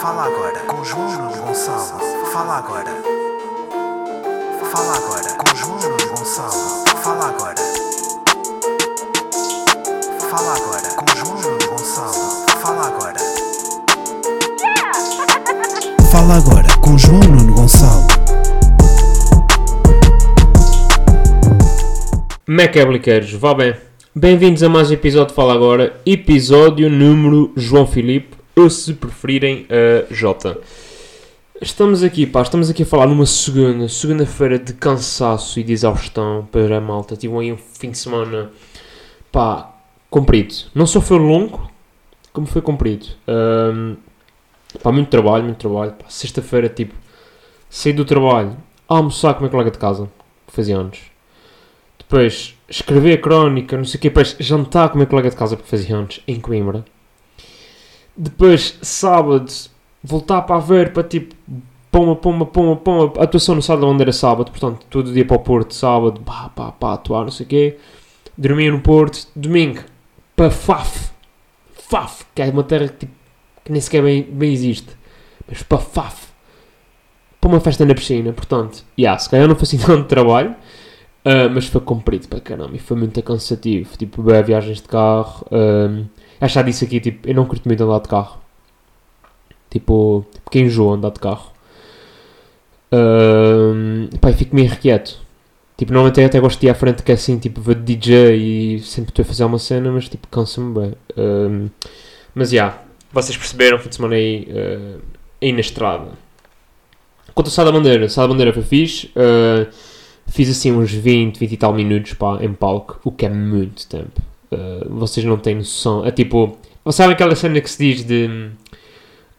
Fala agora com João Gonçalo. Fala agora. Fala agora com João Gonçalo. Fala agora. Fala agora com João Gonçalo. Fala agora. Fala agora com João Nuno Gonçalo. Macabliqueiros, vá bem. Bem-vindos a mais um episódio de Fala Agora, episódio número João Filipe, ou se preferirem, a J. Estamos aqui, pá, estamos aqui a falar numa segunda, segunda-feira de cansaço e de exaustão para a malta. Tive aí um fim de semana, pá, comprido. Não só foi longo, como foi comprido. Ahm, pá, muito trabalho, muito trabalho. Pá, Sexta-feira, tipo, saí do trabalho, almoçar com a minha colega de casa, que fazia anos. Depois, escrever a crónica, não sei o quê. Depois, jantar com o meu colega de casa, porque fazia anos, em Coimbra. Depois, sábado, voltar para ver, para tipo, poma, poma, poma, poma. Atuação no sábado da bandeira sábado, portanto, todo dia para o Porto, sábado, pá, pá, pá, atuar, não sei o quê. Dormia no Porto, domingo, para Faf. Faf, que é uma terra que, tipo, que nem sequer bem, bem existe. Mas para Faf. Para uma festa na piscina, portanto, yeah, se calhar não foi assim tanto trabalho. Uh, mas foi comprido para caramba e foi muito cansativo. Tipo, bem, viagens de carro. Um, acho já disse aqui, tipo, eu não curto muito andar de carro. Tipo, quem enjoa andar de carro. Pá, e fico meio irrequieto. Tipo, normalmente eu até gosto de ir à frente que é assim, tipo, ver DJ e sempre estou a fazer uma cena, mas tipo, cansa-me bem. Mas já, yeah, vocês perceberam, fim de semana aí, uh, aí na estrada. Quanto ao Sá da Bandeira, Sá da Bandeira foi fixe. Uh, Fiz assim uns 20, 20 e tal minutos pá, em palco, o que é muito tempo. Uh, vocês não têm noção. É tipo, vocês sabem aquela cena que se diz de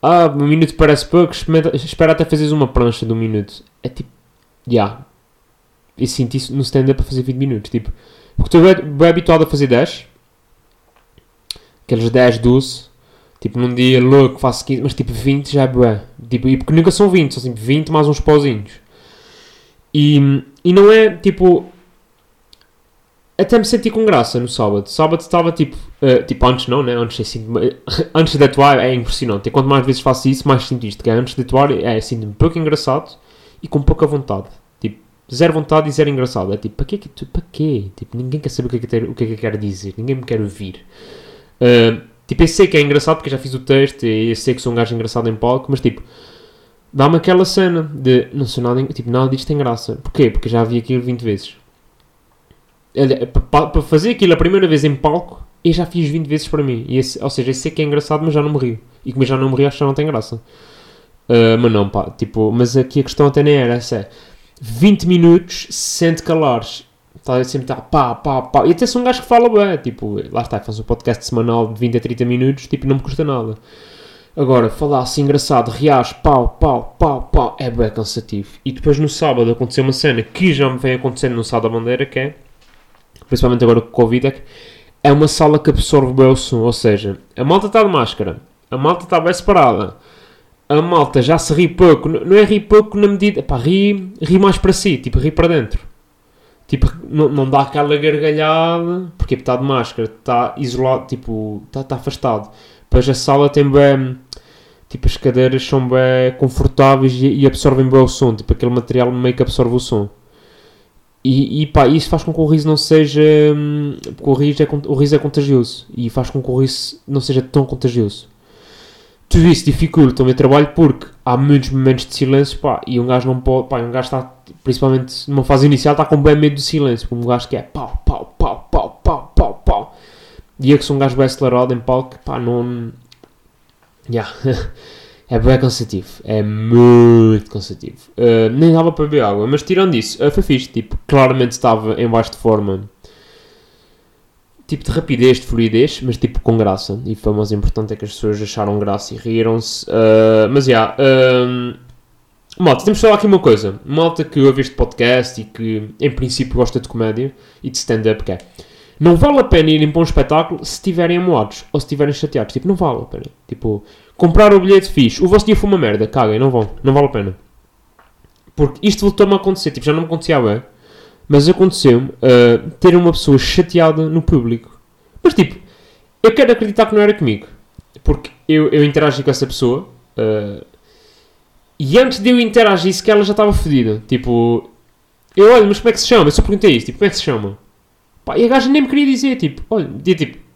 ah, um minuto parece pouco, espera até fazeres uma prancha de um minuto. É tipo, já. Yeah. Eu sinto isso no stand-up a fazer 20 minutos. Tipo, porque estou bem, bem habituado a fazer 10, aqueles 10, 12. Tipo, num dia louco faço 15, mas tipo 20 já é bué. Tipo, e porque nunca são 20, são tipo 20 mais uns pauzinhos. E, e não é tipo. Até me senti com graça no sábado. Sábado estava tipo. eh, tipo, antes não, né? Antes, assim, antes de atuar é impressionante. E quanto mais vezes faço isso, mais sinto isto. Que é antes de atuar é assim, um pouco engraçado e com pouca vontade. Tipo, zero vontade e zero engraçado. É tipo, para quê? Para quê? Tipo, ninguém quer saber o que é que, ter- o que, é que eu quero dizer. Ninguém me quer ouvir. Eh, tipo, eu sei que é engraçado porque já fiz o texto e eu sei que sou um gajo engraçado em palco, mas tipo dá-me aquela cena de não sei nada, tipo, nada disto tem graça. Porquê? Porque já vi aquilo 20 vezes. Para fazer aquilo a primeira vez em palco, eu já fiz 20 vezes para mim. E esse- ou seja, eu sei que é engraçado, mas já não me rio. E como eu já não me rio, acho que já não tem graça. Ah, mas não, pá, tipo, mas aqui a questão até nem era essa. É 20 minutos sem te calares. Está sempre tá, pá, pá, pá. E até sou um gajo que fala bem. Tipo, lá está, faz um podcast semanal de 20 a 30 minutos, tipo, não me custa nada. Agora, falar assim engraçado, reage, pau, pau, pau, pau, é bem cansativo. E depois no sábado aconteceu uma cena que já me vem acontecendo no Sala da Bandeira, que é, principalmente agora com o Covid, é que é uma sala que absorve bem o som. Ou seja, a malta está de máscara, a malta está bem separada, a malta já se ri pouco, não é ri pouco na medida, pá, ri, ri mais para si, tipo, ri para dentro. Tipo, não, dá aquela gargalhada, porque está de máscara, está isolado, tipo, está, está afastado. Depois a sala tem bem, tipo, as cadeiras são bem confortáveis e, e absorvem bem o som, tipo, aquele material meio que absorve o som. E, e pá, isso faz com que o riso não seja. hum, Porque o riso, é, o riso é contagioso e faz com que o riso não seja tão contagioso. Tudo isso dificulta o meu trabalho porque há muitos momentos de silêncio, pá, e um gajo não pode, pá, um gajo está, principalmente numa fase inicial, está com bem medo do silêncio, como um gajo que é pau, pau, pau, pau, pau, pau, pau. E eu que sou um gajo bem acelerado em palco, pá, não. Yeah. É bem cansativo. É muito cansativo. Uh, nem dava para beber água, mas tirando isso, uh, foi fixe. Tipo, claramente estava em baixo de forma. Tipo de rapidez, de fluidez, mas tipo com graça. E foi mais importante é que as pessoas acharam graça e riram-se. Uh, mas já. Yeah, malta, temos de falar aqui uma coisa. Malta que ouve este podcast e que em princípio gosta de comédia e de stand-up, que é. Não vale a pena irem para um espetáculo se estiverem amoados ou se estiverem chateados. Tipo, não vale a pena. Tipo, comprar o bilhete fixe. O vosso dia foi uma merda. Caguem, não vão. Não vale a pena. Porque isto voltou-me a acontecer. Tipo, já não me acontecia bem. Mas aconteceu-me uh, ter uma pessoa chateada no público. Mas tipo, eu quero acreditar que não era comigo. Porque eu, eu interagi com essa pessoa. Uh, e antes de eu interagir, que ela já estava fodida. Tipo, eu olho, mas como é que se chama? Eu só perguntei isso, tipo, como é que se chama? Pá, e a gaja nem me queria dizer, tipo, olha, dizia tipo.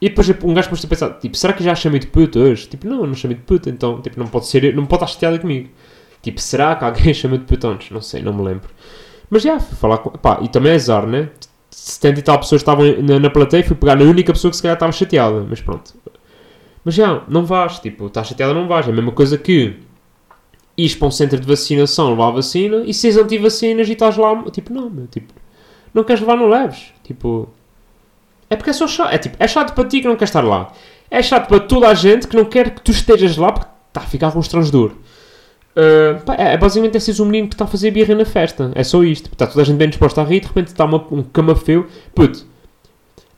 E depois um gajo pôs-se a pensar, tipo, será que já a chamei de puta hoje? Tipo, não, não chamei de puta, então, tipo, não pode ser, não pode estar chateada comigo. Tipo, será que alguém chama de puta antes? Não sei, não me lembro. Mas já, fui falar com. Pá, e também é azar, né? 70 e tal pessoas estavam na, na plateia, fui pegar na única pessoa que se calhar estava chateada, mas pronto. Mas já, não vais, tipo, estás chateada, não vais. É a mesma coisa que ires para um centro de vacinação levar a vacina e seres anti-vacinas e estás lá, tipo, não, meu, tipo, não queres levar, não leves. Tipo, é porque é só chato. É, tipo, é chato para ti que não queres estar lá. É chato para toda a gente que não quer que tu estejas lá porque está a ficar com um duro. Uh, pá, é, é basicamente é seres um menino que está a fazer birra na festa. É só isto. Está toda a gente bem disposta a rir, de repente está uma, um camafeu. Puto,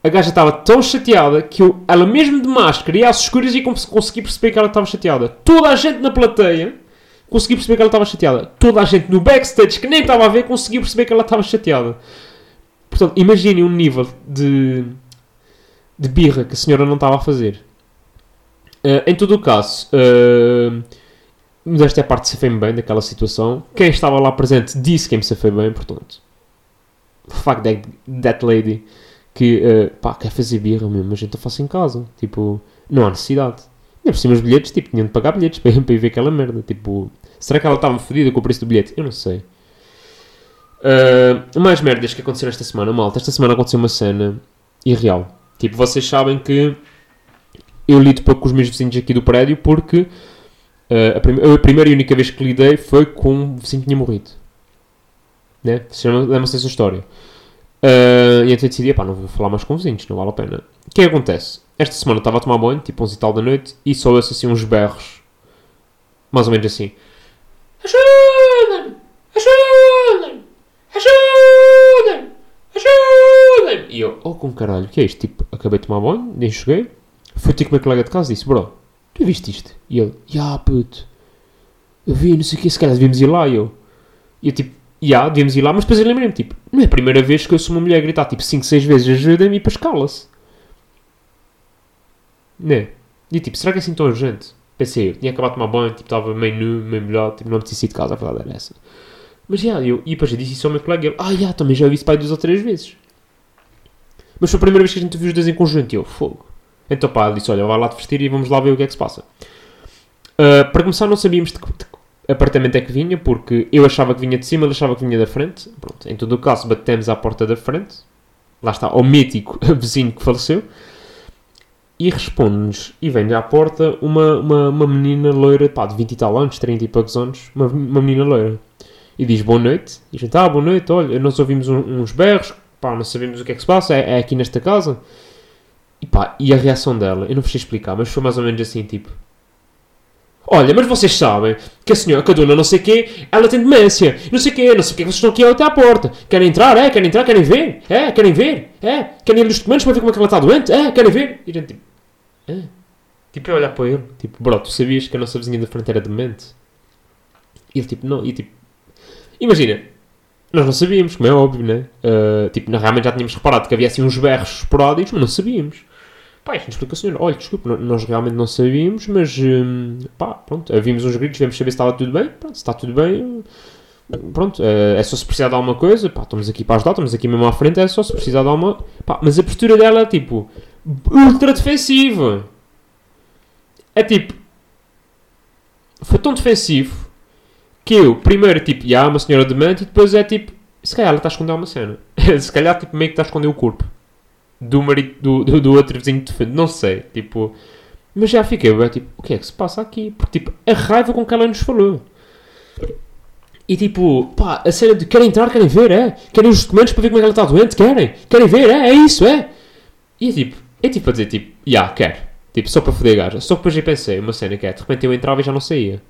a gaja estava tão chateada que eu, ela mesmo de máscara e às escuras e consegui perceber que ela estava chateada. Toda a gente na plateia consegui perceber que ela estava chateada. Toda a gente no backstage que nem estava a ver conseguiu perceber que ela estava chateada. Portanto, imaginem um nível de, de birra que a senhora não estava a fazer. Uh, em todo o caso, uh, desta é a parte de se foi bem daquela situação. Quem estava lá presente disse quem me se foi bem, portanto. Fuck that, that lady. Que, uh, pá, quer fazer birra mesmo, mas então faço em casa. Tipo, não há necessidade. E por cima os bilhetes, tipo, tinham de pagar bilhetes para, para ir ver aquela merda. Tipo, Será que ela estava fodida com o preço do bilhete? Eu não sei. Uh, mais merdas que aconteceram esta semana, malta. Esta semana aconteceu uma cena irreal. Tipo, vocês sabem que eu lido pouco com os meus vizinhos aqui do prédio porque uh, a, prim a, primeira e única vez que lidei foi com um vizinho que tinha morrido. Né? Lembra-se dessa história. Uh, e então eu decidi, pá, não vou falar mais com vizinhos, não vale a pena. O que é que acontece? Esta semana estava a tomar banho, tipo 11 e tal da noite, e só ouço assim uns berros. Mais ou menos assim. Ajudem! E eu, oh com caralho, o que é isto? Tipo, acabei de tomar banho, nem cheguei. Fui ter com o meu colega de casa e disse, bro, tu viste isto? E ele, ya puto, eu vi, não sei o que, se calhar devíamos ir lá. E eu, e eu tipo, ya, devíamos ir lá, mas depois eu lembrei-me, tipo, não é a primeira vez que eu sou uma mulher a gritar, tipo, 5, 6 vezes ajuda-me e depois cala-se. Né? E tipo, será que é assim tão urgente? Pensei, eu tinha acabado de tomar banho, tipo, estava meio nu, meio melhor, tipo, não me sido de casa, a verdade era essa. Mas, já, eu, e depois eu disse isso ao meu colega, ele, ah, já, também já vi isso pai duas ou três vezes. Mas foi a primeira vez que a gente viu os dois em conjunto, e eu, fogo. Então, pá, ele disse, olha, vai lá te vestir e vamos lá ver o que é que se passa. Uh, para começar, não sabíamos de que, de que apartamento é que vinha, porque eu achava que vinha de cima, ele achava que vinha da frente. Pronto, em todo o caso, batemos à porta da frente. Lá está, o mítico vizinho que faleceu e responde-nos, e vem à porta, uma, uma, uma menina loira, pá, de 20 e tal anos, 30 e poucos anos, uma, uma menina loira. E diz boa noite, e a gente, ah, boa noite, olha, nós ouvimos um, uns berros, pá, não sabemos o que é que se passa, é, é, aqui nesta casa. E pá, e a reação dela, eu não vos explicar, mas foi mais ou menos assim, tipo... Olha, mas vocês sabem que a senhora, que a dona não sei quê, ela tem demência, não sei quê, não sei o que, vocês estão aqui até à porta. Querem entrar, é? Querem entrar, querem ver? É? Querem ver? É? Querem ir nos documentos para ver como é que ela está doente? É? Querem ver? E a gente, tipo... Ah. Tipo, eu olhar para ele, tipo, bro, tu sabias que a nossa vizinha da frente era demente? E ele, tipo, não, e tipo, imagina, nós não sabíamos, como é óbvio, né? Uh, tipo, realmente já tínhamos reparado que havia assim uns berros esporádicos, mas não sabíamos. Pá, a gente explica assim, olha, desculpa, nós realmente não sabíamos, mas, um, pá, pronto, vimos uns gritos, vamos saber se estava tudo bem, pronto, se está tudo bem, pronto, é, é só se precisar de alguma coisa, pá, estamos aqui para ajudar, estamos aqui mesmo à frente, é só se precisar de alguma, pá, mas a postura dela, tipo, ultra defensiva. É tipo. Foi tão defensivo que eu, primeiro, tipo, já, uma senhora demente, e depois é tipo, se calhar ela está a esconder uma cena. se calhar, tipo, meio que está a esconder o corpo do marido, do, do, do outro vizinho de frente, não sei, tipo. Mas já fiquei, é tipo, o que é que se passa aqui? Porque, tipo, a raiva com que ela nos falou. E tipo, pá, a cena de querem entrar, querem ver, é? Querem os documentos para ver como é que ela está doente, querem? Querem ver, é? É isso, é? E tipo, é tipo a dizer, tipo, já, yeah, quero. Tipo, só para foder a gaja. Só que depois eu pensei, uma cena que é, de repente eu entrava e já não saía.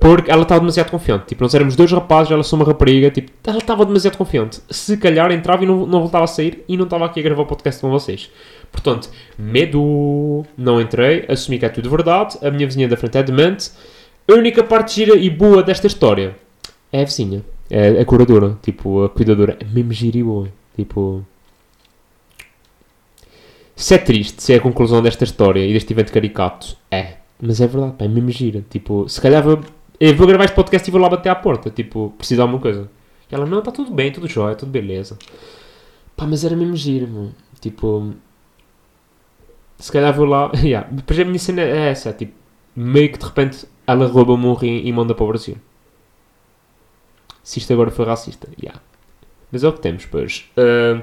Porque ela estava demasiado confiante. Tipo, nós éramos dois rapazes, ela só uma rapariga. Tipo, ela estava demasiado confiante. Se calhar entrava e não, não voltava a sair e não estava aqui a gravar o podcast com vocês. Portanto, medo. Não entrei, assumi que é tudo verdade. A minha vizinha da frente é demente. A única parte gira e boa desta história é a vizinha. É a curadora. Tipo, a cuidadora. É mesmo gira e boa. Tipo, se é triste, se é a conclusão desta história e deste evento caricato, é. Mas é verdade, pá, é mesmo gira. Tipo, se calhar eu vou gravar este podcast e vou lá bater à porta. Tipo, preciso de alguma coisa. E ela, não, está tudo bem, tudo jóia, tudo beleza. Pá, mas era mesmo gira, mano. Tipo, se calhar vou lá. yeah. Depois a minha cena é essa, tipo, meio que de repente ela rouba-me um rim e manda para o Brasil. Se isto agora foi racista, yeah. Mas é o que temos, pois. Ah,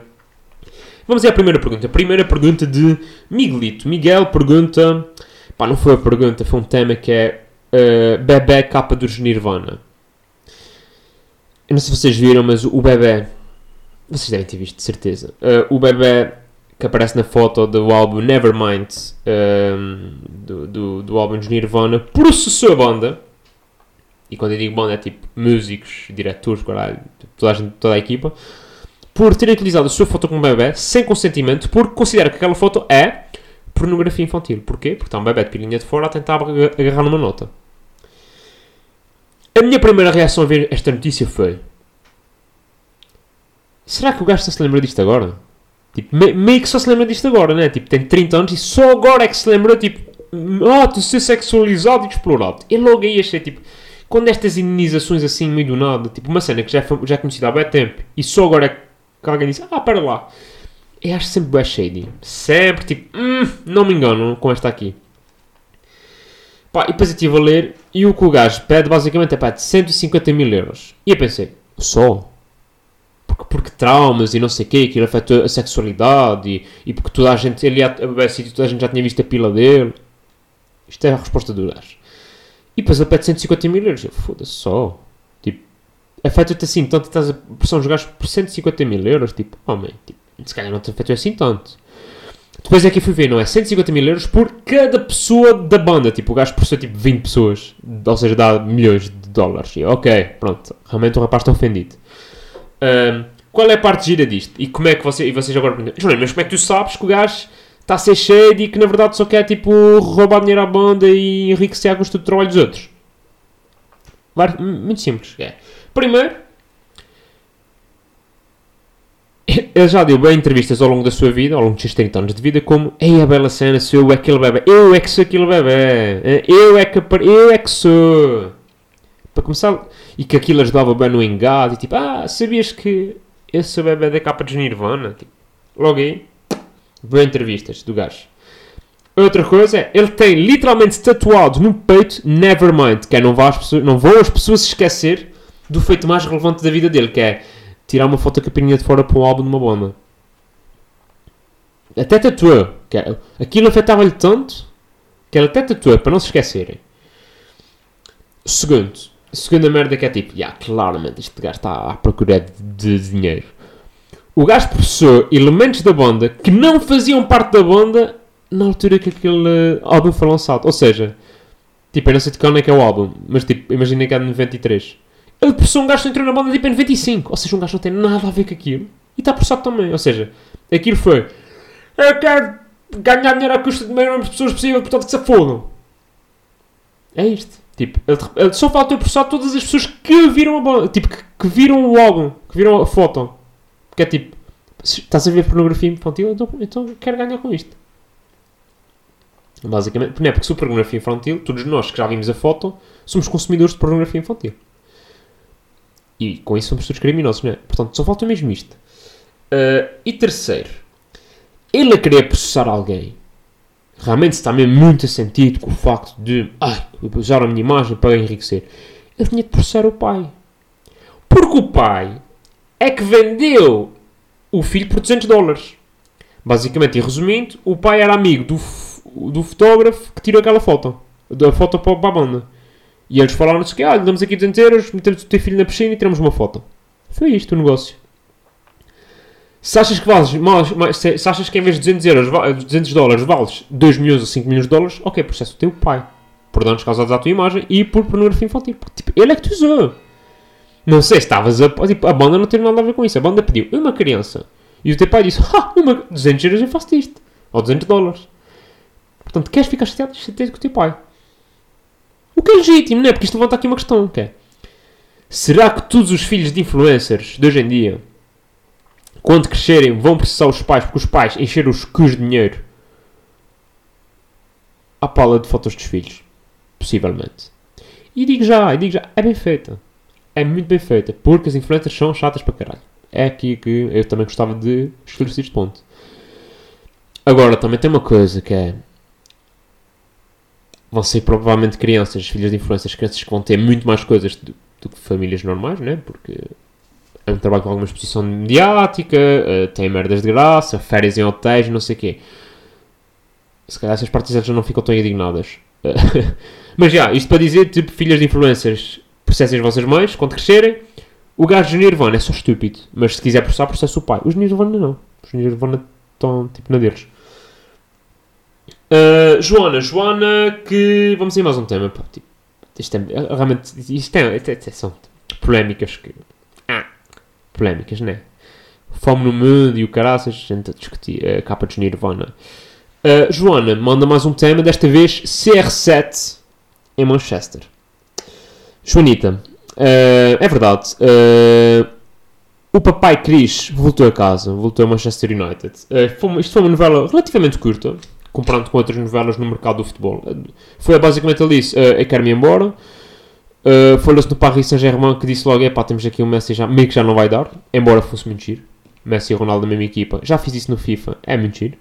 vamos à primeira pergunta. Primeira pergunta de Miguelito. Miguel pergunta. Pá, não foi a pergunta, foi um tema que é. Uh, bebê capa dos Nirvana. Eu não sei se vocês viram, mas o bebê. Vocês devem ter visto, de certeza. Uh, o bebê que aparece na foto do álbum Nevermind um, do, do, do álbum de Nirvana processou a banda. E quando eu digo banda é tipo músicos, diretores, toda a, gente, toda a equipa. Por terem utilizado a sua foto como bebê sem consentimento, porque considera que aquela foto é pornografia infantil. Porquê? Porque está um bebê de pilinha de fora a tentar aga- agarrar numa nota. A minha primeira reação a ver esta notícia foi: Será que o gajo só se lembra disto agora? Tipo, me- meio que só se lembra disto agora, né? Tipo, tem 30 anos e só agora é que se lembra, tipo, ah, de ser sexualizado e explorado. E logo aí achei, tipo, quando estas indenizações assim, meio do nada, tipo, uma cena que já, foi, já é conhecida há bem tempo e só agora é que alguém diz, ah, para lá. Eu acho sempre bem shady. Sempre, tipo, hum, não me engano com esta aqui. Pá, e depois eu estive a ler e o que o gajo pede basicamente é pá, de 150 mil euros. E eu pensei, só? Porque, porque traumas e não sei o quê, aquilo afetou a sexualidade e, e porque toda a gente, ele ia a beber sítio, toda a gente já tinha visto a pila dele. Isto é a resposta do gajo. E depois ele pede 150 mil euros. Eu, foda-se só. Tipo, afeta-te assim tanto, estás a pressão os gajos por 150 mil euros. Tipo, homem, tipo, se calhar não te afetou assim tanto. Depois é que fui ver, não é? 150 mil euros por cada pessoa da banda. Tipo, o gajo processou tipo 20 pessoas. Ou seja, dá milhões de dólares. E, ok, pronto. Realmente o rapaz está ofendido. Ahm, qual é a parte gira disto? E como é que você, e vocês agora perguntam, mas como é que tu sabes que o gajo está a ser cheio e que na verdade só quer tipo roubar dinheiro à banda e enriquecer a custa do trabalho dos outros? Muito simples. É. Primeiro, ele já deu bem entrevistas ao longo da sua vida, ao longo dos 30 anos de vida, como Ei, a bela cena, sou eu aquele bebê, eu é que sou aquele bebê, eu é que, eu é que sou. Para começar, e que aquilo ajudava bem no engado, e tipo, ah, sabias que eu sou bebê da capa de Nirvana? Tipo, logo aí, boas entrevistas do gajo. Outra coisa é, ele tem literalmente tatuado no peito Nevermind, que é não, vá as pessoas, não vão as pessoas esquecer do feito mais relevante da vida dele, que é tirar uma foto capinha de fora para um álbum de uma banda. Até tatuou. Aquilo afetava-lhe tanto que ele até tatuou, para não se esquecerem. Segundo, segunda merda que é tipo, yeah, claramente este gajo está à procura de, de dinheiro. O gajo processou elementos da banda que não faziam parte da banda na altura que aquele eh, álbum foi lançado. Ou seja, tipo, eu não sei de quando é que é o álbum, mas tipo, imagina que é de 93. Ele processou um gajo entrou na banda tipo em 95. Ou seja, um gajo não tem nada a ver com aquilo. E está processado também. Ou seja, aquilo foi. Eu quero ganhar dinheiro à custa de maior número de pessoas possível, portanto que se fodam. É isto. Tipo, ele, só faltou processar todas as pessoas que viram a banda. Tipo, que, que viram o álbum, que viram a foto. Porque é tipo, estás a ver pornografia infantil, então, então quero ganhar com isto. Basicamente, não é porque se pornografia infantil, todos nós que já vimos a foto, somos consumidores de pornografia infantil. E com isso somos todos criminosos, não é? Portanto, só falta mesmo isto. Ah, e terceiro, ele a querer processar alguém realmente está mesmo muito sentido com o facto de ai, usar a minha imagem para enriquecer. Ele tinha de processar o pai. Porque o pai é que vendeu o filho por 200 dólares. Basicamente, e resumindo, o pai era amigo do, do fotógrafo que tirou aquela foto. Da foto para a banda. E eles falaram-nos que, ah, damos aqui 200 euros, metemos o teu filho na piscina e tiramos uma foto. Foi isto o negócio. Se achas que vales, mais, mais- se, se achas que em vez de 200, euros, va- 200 dólares vales 2 milhões ou 5 milhões de dólares, ok, processa o teu pai. Por danos causados à tua imagem e por pornografia infantil. Porque, tipo, ele é que te usou. Não sei se estavas a... Tipo, a banda não teve nada a ver com isso. A banda pediu uma criança. E o teu pai disse, ah, uma, 200 euros eu faço isto. Ou 200 dólares. Portanto, queres ficar chateado? Chateado com o teu pai. O que é legítimo, não é? Porque isto levanta aqui uma questão, que é... Será que todos os filhos de influencers de hoje em dia, quando crescerem, vão processar os pais porque os pais encheram os cus de dinheiro à pala de fotos dos filhos? possivelmente. E digo já, e digo já, é bem feita. É muito bem feita, porque as influencers são chatas para caralho. É aqui que eu também gostava de esclarecer este ponto. Agora, também tem uma coisa que é. Vão ser provavelmente crianças, filhas de influências, crianças que vão ter muito mais coisas do, do que famílias normais, né? Porque é um trabalho com alguma exposição mediática, uh, tem merdas de graça, férias em hotéis, não sei o quê. Se calhar essas partes já não ficam tão indignadas. Mas já, isto para dizer, tipo, filhas de influencers, processem as vossas mães quando crescerem. O gajo de Nirvana é só estúpido, mas se quiser processar, processa o pai. Os Nirvana não. Os Nirvana estão tipo na deles. Uh, Joana, Joana, que. Vamos ir mais um tema. Pá, tipo, isto é, realmente. Isto é, é, são polémicas que. Ah, polémicas, né? Fome no mundo e o caraças, a gente a discutir a capa de Nirvana. Uh, Joana, manda mais um tema, desta vez CR7 em Manchester. Joanita, uh, é verdade. Uh, o papai Chris voltou a casa, voltou a Manchester United. Foi, isto foi uma novela relativamente curta, comparando com outras novelas no mercado do futebol. Foi basicamente ele disse: Eu quero-me embora. Uh, Falou-se no Paris Saint-Germain que disse logo: é pá, temos aqui o Messi já, meio que já não vai dar, embora fosse giro. Messi e Ronaldo da mesma equipa. Já fiz isso no FIFA, é giro.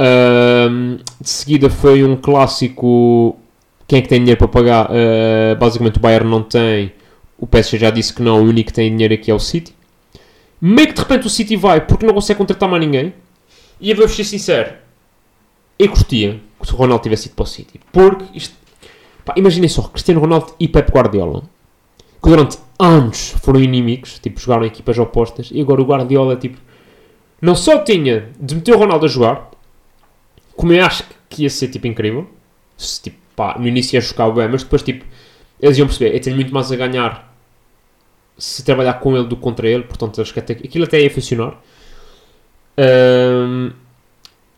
Uh, de seguida foi um clássico. Quem é que tem dinheiro para pagar? Uh, basicamente o Bayern não tem. O PSG já disse que não, o único que tem dinheiro aqui é o City. Meio que de repente o City vai porque não consegue contratar mais ninguém. E vou ser sincero, eu curtia que o Ronaldo tivesse ido para o City. Porque isto. Imaginem só, Cristiano Ronaldo e Pep Guardiola. Que durante anos foram inimigos, tipo, jogaram equipas opostas. E agora o Guardiola, tipo, não só tinha de meter o Ronaldo a jogar, como eu acho que ia ser, tipo, incrível. Se, tipo, pá, no início ia jogar bem, mas depois, tipo, eles iam perceber, eu tenho muito mais a ganhar se trabalhar com ele do que contra ele, portanto, acho que até, aquilo até ia funcionar. Um,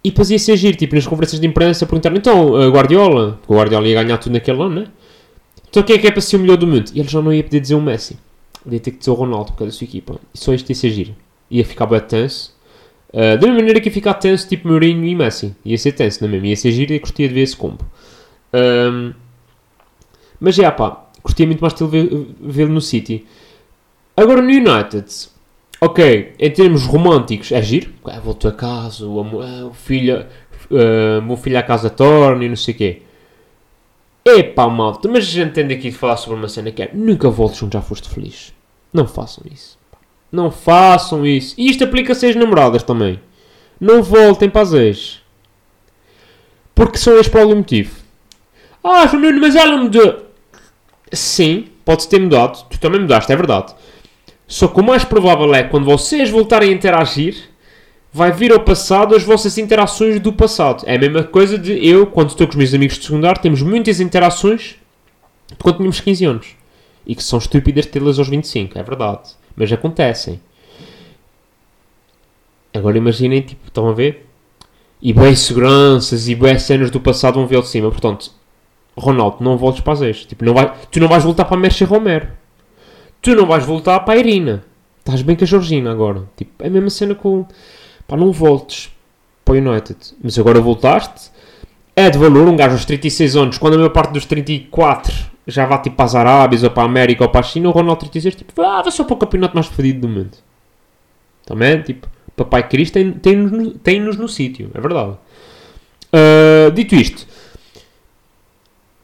e depois ia ser giro, tipo, nas conferências de imprensa perguntaram, então, uh, Guardiola, o Guardiola ia ganhar tudo naquele ano, né? Então quem é que é para ser o melhor do mundo? E ele já não ia poder dizer o Messi. Ia ter que dizer o Ronaldo por causa da sua equipa. E só isto ia ser giro. Ia ficar bem tenso. Uh, da mesma maneira que ia ficar tenso, tipo Mourinho e Messi. Ia ser tenso, não é mesmo? Ia ser giro e curtia de ver esse combo. Um, mas é, pá, curtia muito mais de vê-lo no City. Agora no United, ok, em termos românticos, é giro. É, voltou a casa, o, é, o filho, uh, o filho à casa torna e não sei o quê. Epá, malta, mas a gente tem aqui de falar sobre uma cena que é nunca voltes onde já foste feliz. Não façam isso. Não façam isso. E isto aplica-se às namoradas também. Não voltem para as ex. Porque são ex por algum motivo. Ah, mas ela mudou. Sim, pode ter mudado. Tu também mudaste, é verdade. Só que o mais provável é quando vocês voltarem a interagir, vai vir ao passado as vossas interações do passado. É a mesma coisa de eu, quando estou com os meus amigos de secundário, temos muitas interações de quando tínhamos 15 anos. E que são estúpidas tê-las aos 25, é verdade. Mas acontecem. Agora imaginem, tipo, estão a ver? E bem seguranças e bem cenas do passado vão ver de cima. Portanto, Ronaldo, não voltes para as ex. Tipo, não vai, tu não vais voltar para Mercedes Romero. Tu não vais voltar para a Irina. Estás bem com a Georgina agora. Tipo, é a mesma cena com. Pá, não voltes para o United. Mas agora voltaste. É de valor um gajo aos 36 anos, quando a maior parte dos 34 já vai tipo para as Arábias ou para a América ou para a China, o Ronaldo 36 tipo, ah, vai só para o campeonato mais fedido do mundo. Também, tipo, Papai Cristo tem-nos tem tem no sítio, é verdade. Uh, dito isto,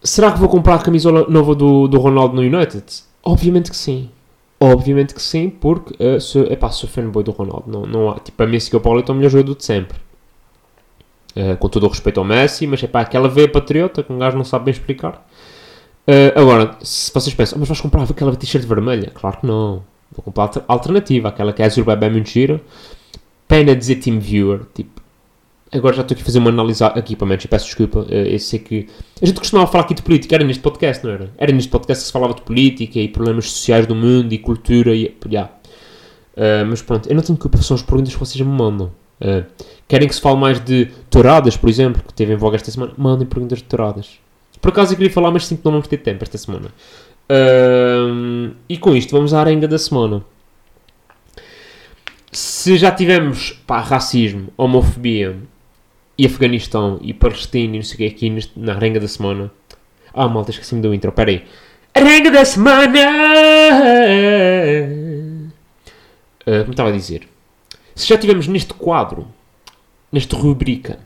será que vou comprar a camisola nova do, do Ronaldo no United? Obviamente que sim. Obviamente que sim, porque uh, sou, epá, sou fanboy do Ronaldo. Não, não há, tipo, a Messi que o Paulo é o melhor jogador de sempre. Uh, com todo o respeito ao Messi, mas é pá, aquela veia patriota que um gajo não sabe bem explicar. Uh, agora, se vocês pensam, oh, mas vais comprar aquela t-shirt vermelha? Claro que não. Vou comprar alternativa, aquela que é azul bem muito gira. Pena dizer Team Viewer, tipo, Agora já estou aqui a fazer uma análise aqui para menos, peço desculpa. Eh, eu sei que. A gente costumava falar aqui de política, era neste podcast, não era? Era neste podcast que se falava de política e problemas sociais do mundo e cultura e. Yeah. Uh, mas pronto, eu não tenho culpa, são as perguntas que vocês me mandam. Uh, querem que se fale mais de touradas, por exemplo, que teve em voga esta semana? Mandem perguntas de touradas. Por acaso eu queria falar, mas sinto que não vamos ter tempo esta semana. Uh, e com isto, vamos à arenga da semana. Se já tivemos pá, racismo, homofobia e Afeganistão e Palestina e não sei o que aqui na arenga da semana. Ah, malta, esqueci-me do intro, peraí. Arenga da semana! Ah, como estava a dizer, se já tivemos neste quadro, nesta rubrica,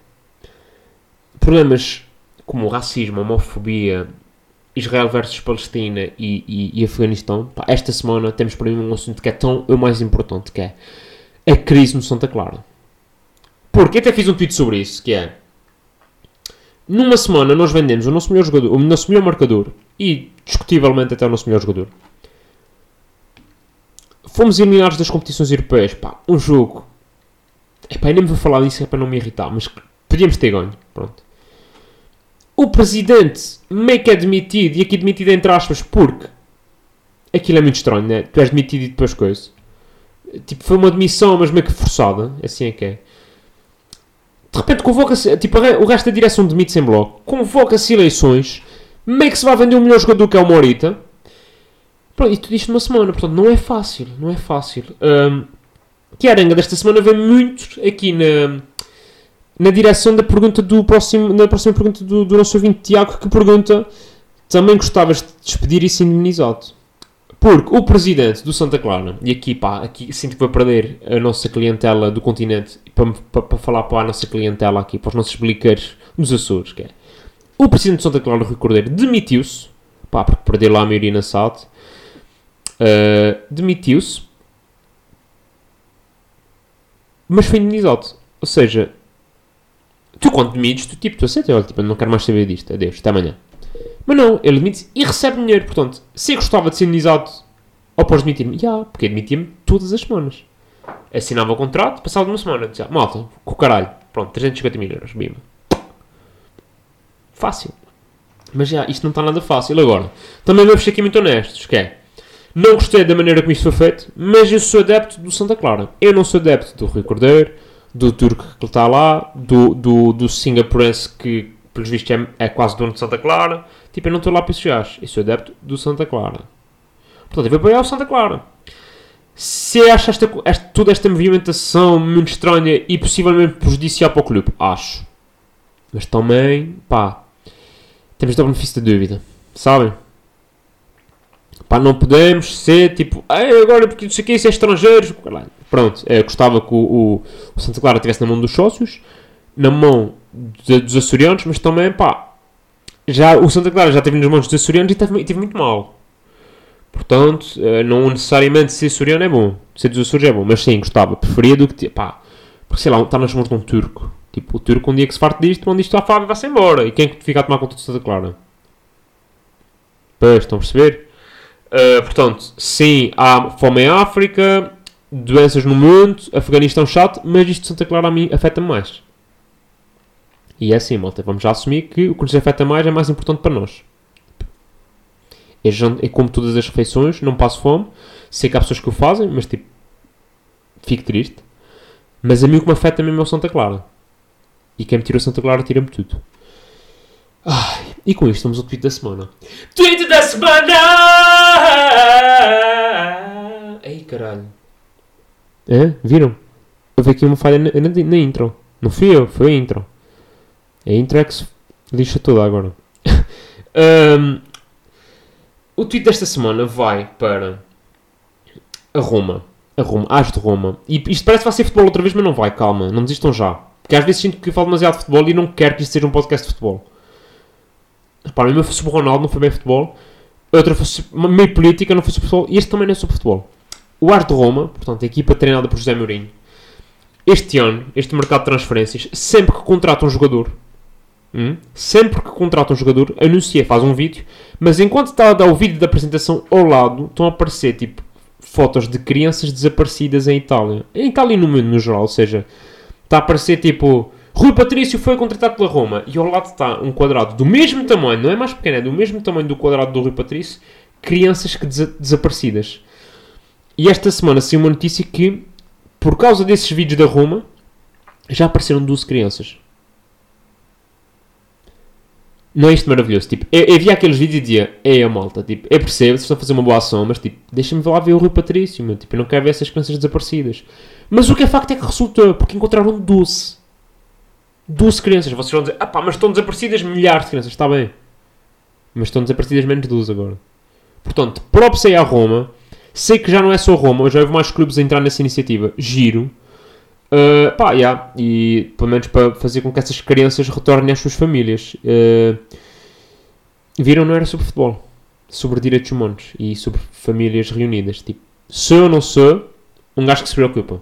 problemas como racismo, homofobia, Israel versus Palestina e, e, e Afeganistão, pá, esta semana temos para mim um assunto que é tão o mais importante, que é a crise no Santa Clara. Porque até fiz um tweet sobre isso, que é numa semana nós vendemos o nosso melhor jogador, o nosso melhor marcador e discutivelmente até o nosso melhor jogador. Fomos eliminados das competições europeias, pá, um jogo. Epá, nem me vou falar disso é para não me irritar, mas podíamos ter ganho, pronto. O presidente meio que é demitido, e aqui demitido entre aspas, porque aquilo é muito estranho, né? Tu és demitido e depois coisas. Tipo, foi uma demissão, mas meio que forçada, assim é que é. De repente convoca-se, tipo, o resto da direção demite-se em bloco, convoca-se eleições, meio que se vai vender o melhor jogador que é o Morita. Pronto, e tudo isto numa semana, portanto, não é fácil, não é fácil. Hum, que a arenga desta semana vem muito aqui na, na direção da pergunta do próximo, na próxima pergunta do, do nosso ouvinte Tiago, que pergunta também gostavas de despedir isso indemnizado. Porque o presidente do Santa Clara, e aqui pá, aqui sinto que vou perder a nossa clientela do continente para, para, para falar para a nossa clientela aqui, para os nossos bliqueiros dos Açores, que é o presidente do Santa Clara, Rui Cordeiro, demitiu-se, pá, porque perdeu lá a maioria na SAD, uh, demitiu-se, mas foi indenizado. Ou seja, tu quando demites, tu tipo, tu aceita, olha, tipo, não quero mais saber disto, adeus, até amanhã. Mas não, ele demite e recebe dinheiro. Portanto, se eu gostava de ser indenizado após demitir-me, já, porque demitia-me todas as semanas. Assinava o contrato, passava uma semana, dizia, malta, com o caralho, pronto, 350 mil euros, bima. Fácil. Mas já, isto não está nada fácil. Agora, também vamos ser aqui muito honestos, que é, não gostei da maneira como isto foi feito, mas eu sou adepto do Santa Clara. Eu não sou adepto do Rui Cordeiro, do turco que está lá, do, do, do singapurense que, pelos vistos, é, é quase dono de Santa Clara. Tipo, eu não estou lá para esses gajos. Eu sou adepto do Santa Clara. Portanto, eu vou apoiar o Santa Clara. Se acha esta, esta, toda esta movimentação muito estranha e possivelmente prejudicial para o clube, acho. Mas também, pá, temos de dar benefício da dúvida. Sabem? Pá, não podemos ser tipo, agora porque isso aqui isso é estrangeiros. Pronto, eu gostava que o, o, o Santa Clara estivesse na mão dos sócios, na mão dos açorianos, mas também, pá, já, o Santa Clara já esteve nas mãos dos açorianos e teve, teve muito mal. Portanto, não necessariamente ser açoriano é bom, ser dos Açores é bom, mas sim, gostava, preferia do que, pá, porque sei lá, está nas mãos de um turco. Tipo, o turco um dia que se parte disto, onde isto está falar, vai-se embora. E quem é que fica a tomar conta de Santa Clara? Pois, estão a perceber? Uh, portanto, sim, há fome em África, doenças no mundo, Afeganistão chato, mas isto de Santa Clara a mim afeta-me mais. E é assim, malta, vamos já assumir que o que nos afeta mais é mais importante para nós. Eu, eu como todas as refeições, não passo fome, sei que há pessoas que o fazem, mas tipo, fico triste. Mas a mim o que me afeta mesmo é o Santa Clara. E quem me tira o Santa Clara tira-me tudo. E com isto vamos ao tweet da semana. Tweet da semana! Ei, caralho. É? Viram? Houve aqui uma falha na, na, na, intro. Não fui eu, foi a intro. A se lixa toda agora. um, o tweet desta semana vai para a Roma. A Roma, As de Roma. E isto parece que vai ser futebol outra vez, mas não vai, calma, não desistam já. Porque às vezes sinto que falo demasiado de futebol e não quero que isto seja um podcast de futebol. Reparem, uma foi sobre o Ronaldo, não foi bem futebol. Outra foi meio política, não foi sobre futebol. E este também não é sobre futebol. O Ars de Roma, portanto, a equipa treinada por José Mourinho, este ano, este mercado de transferências, sempre que contrata um jogador, hum, sempre que contrata um jogador, anuncia, faz um vídeo, mas enquanto está a dar o vídeo da apresentação ao lado, estão a aparecer, tipo, fotos de crianças desaparecidas em Itália. Em Itália e no mundo no geral, ou seja, está a aparecer, tipo, Rui Patrício foi contratado pela Roma e ao lado está um quadrado do mesmo tamanho, não é mais pequeno, é do mesmo tamanho do quadrado do Rui Patrício, crianças que desa desaparecidas. E esta semana saiu uma notícia que, por causa desses vídeos da Roma, já apareceram 12 crianças. Não é isto maravilhoso? Tipo, eu, eu via aqueles vídeos e dizia, é a malta, tipo, eu percebo, vocês estão a fazer uma boa ação, mas tipo, deixa-me lá ver o Rui Patrício, meu, tipo, eu não quero ver essas crianças desaparecidas. Mas o que é facto é que resultou, porque encontraram 12. 12 crianças. Vocês vão dizer, ah pá, mas estão desaparecidas milhares de crianças. Está bem. Mas estão desaparecidas menos de 12 agora. Portanto, props aí à Roma. Sei que já não é só Roma, já houve mais clubes a entrar nessa iniciativa. Giro. Uh, pá, yeah. E pelo menos para fazer com que essas crianças retornem às suas famílias. Uh, viram, não era sobre futebol. Sobre direitos humanos e sobre famílias reunidas. Tipo, sou ou não sou um gajo que se preocupa.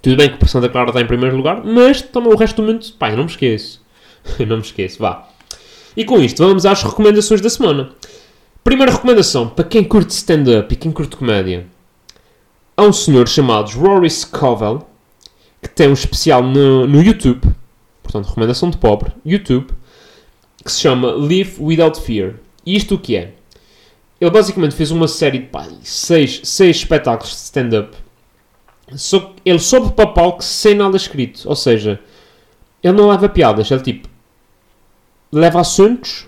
Tudo bem que o Santa Clara está em primeiro lugar, mas também o resto do mundo, pá, eu não me esqueço. eu não me esqueço, vá. E com isto, vamos às recomendações da semana. Primeira recomendação, para quem curte stand-up e quem curte comédia. Há um senhor chamado Rory Scovel, que tem um especial no, no YouTube, portanto, recomendação de pobre, YouTube, que se chama Live Without Fear. E isto o que é? Ele basicamente fez uma série de pá, seis, seis espetáculos de stand-up. So, ele soube para palco sem nada escrito. Ou seja, ele não leva piadas. Ele tipo leva assuntos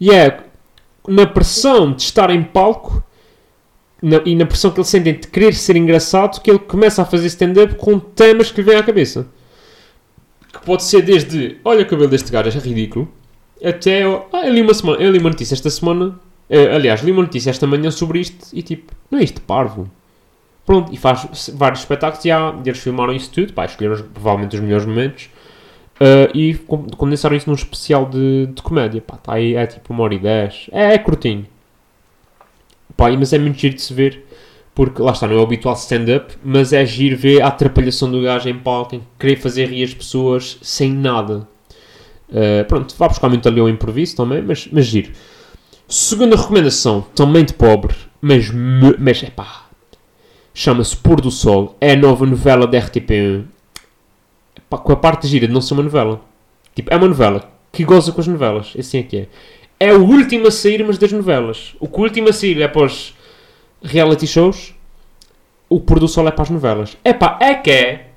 e é na pressão de estar em palco na, e na pressão que ele sente de querer ser engraçado que ele começa a fazer stand-up com temas que lhe vêm à cabeça. Que pode ser desde olha o cabelo deste gajo, é ridículo, até ah, eu li uma, semana, eu li uma notícia esta semana, eh, aliás, li uma notícia esta manhã sobre isto e tipo, não é isto parvo? Pronto, e faz vários espetáculos e, há, e eles filmaram isso tudo, pá, escolheram provavelmente os melhores momentos Uh, e condensaram isso num especial de, de comédia. Pá, tá aí, é tipo uma hora e dez. É, é curtinho. Pá, mas é muito giro de se ver. Porque lá está, não é o habitual stand-up, mas é giro ver a atrapalhação do gajo em palco, em querer fazer rir as pessoas sem nada. Uh, pronto, vá buscar muito ali ao improviso também, mas, mas giro. Segunda recomendação, também de pobre, mas, mas é pá. Chama-se Pôr do Sol. É a nova novela da RTP1 com a parte gira de não ser uma novela. Tipo, é uma novela que goza com as novelas. Assim é que é. É o último a sair, mas das novelas. O que o último a sair é para os reality shows. O pôr do sol é para as novelas. É pá, é que é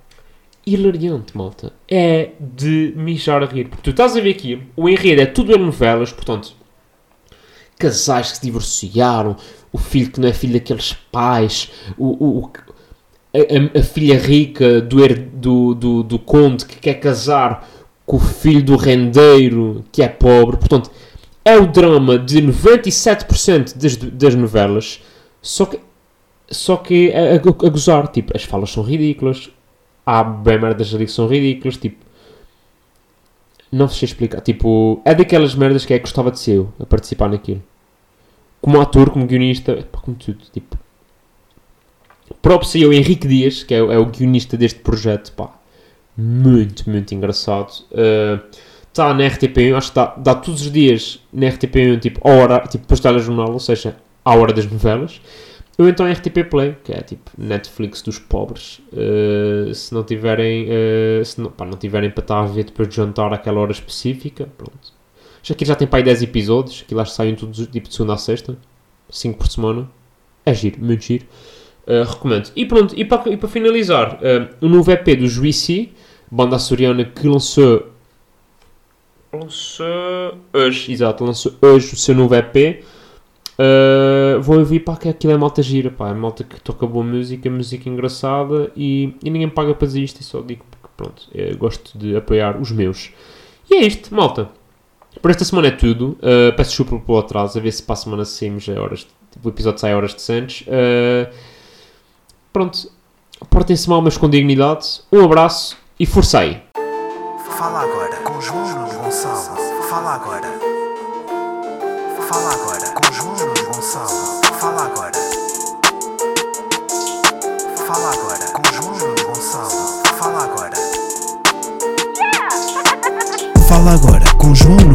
hilariante, malta. É de mijar a rir. Porque tu estás a ver aqui, o enredo é tudo em novelas, portanto, casais que se divorciaram, o filho que não é filho daqueles pais, o, o, a, a, filha rica do, do, do, do conde que quer casar com o filho do rendeiro que é pobre. Portanto, é o drama de 97% das, das novelas, só que, só que a, a, a, gozar. Tipo, as falas são ridículas, há bem merdas ali que são ridículas. Tipo, não sei explicar. Tipo, é daquelas merdas que é que gostava de ser eu a participar naquilo. Como ator, como guionista, como tudo. Tipo, Props aí ao Henrique Dias, que é, é, o guionista deste projeto, pá. Muito, muito engraçado. Está na RTP1, acho que dá, dá todos os dias na RTP1, tipo, a hora, tipo, depois de jornal, ou seja, à hora das novelas. Ou então RTP Play, que é tipo Netflix dos pobres. Uh, se não tiverem, uh, se não, pá, não tiverem para estar a ver depois de jantar àquela hora específica, pronto. Já que já tem para aí 10 episódios, que lá saem todos tipo de segunda a sexta, 5 por semana. É giro, muito giro. Uh, recomendo. E pronto, e para, e para finalizar, o novo EP do Juicy, banda açoriana que lançou. Lançou hoje, exato, lançou hoje o seu novo EP. Uh, vou ouvir para que aquilo é malta gira, pá, é malta que toca boa música, música engraçada e, e ninguém paga para isto e só digo porque pronto, gosto de apoiar os meus. E é isto, malta. Por esta semana é tudo. Uh, peço desculpa pelo atraso, a ver se para a semana saímos a horas. Tipo, o episódio sai a horas decentes. Uh, Pronto, portem-se mal, mas com dignidade. Um abraço e forcei. Fala agora João.